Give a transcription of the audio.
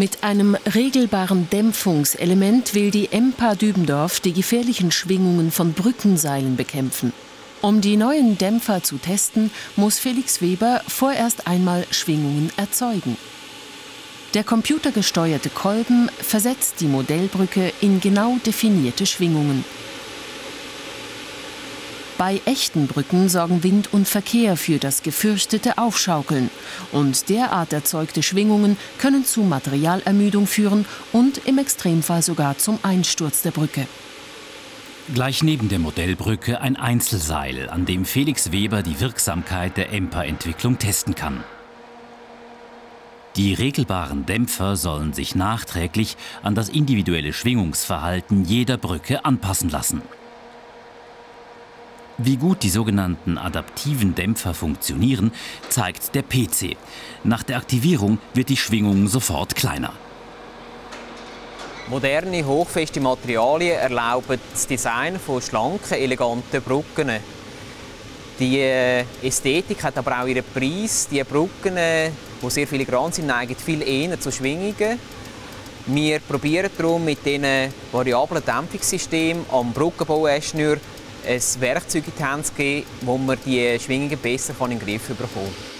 Mit einem regelbaren Dämpfungselement will die EMPA Dübendorf die gefährlichen Schwingungen von Brückenseilen bekämpfen. Um die neuen Dämpfer zu testen, muss Felix Weber vorerst einmal Schwingungen erzeugen. Der computergesteuerte Kolben versetzt die Modellbrücke in genau definierte Schwingungen. Bei echten Brücken sorgen Wind und Verkehr für das gefürchtete Aufschaukeln. Und derart erzeugte Schwingungen können zu Materialermüdung führen und im Extremfall sogar zum Einsturz der Brücke. Gleich neben der Modellbrücke ein Einzelseil, an dem Felix Weber die Wirksamkeit der EMPA-Entwicklung testen kann. Die regelbaren Dämpfer sollen sich nachträglich an das individuelle Schwingungsverhalten jeder Brücke anpassen lassen. Wie gut die sogenannten adaptiven Dämpfer funktionieren, zeigt der PC. Nach der Aktivierung wird die Schwingung sofort kleiner. Moderne, hochfeste Materialien erlauben das Design von schlanken, eleganten Brücken. Die äh, Ästhetik hat aber auch ihren Preis. Die Brücken, die sehr filigran sind, neigen viel eher zu Schwingungen. Wir probieren darum mit diesen variablen Dämpfungssystemen am Brückenbauingenieur ein Werkzeug in die Hand zu geben, wo man die Schwingungen besser in den Griff bekommen kann.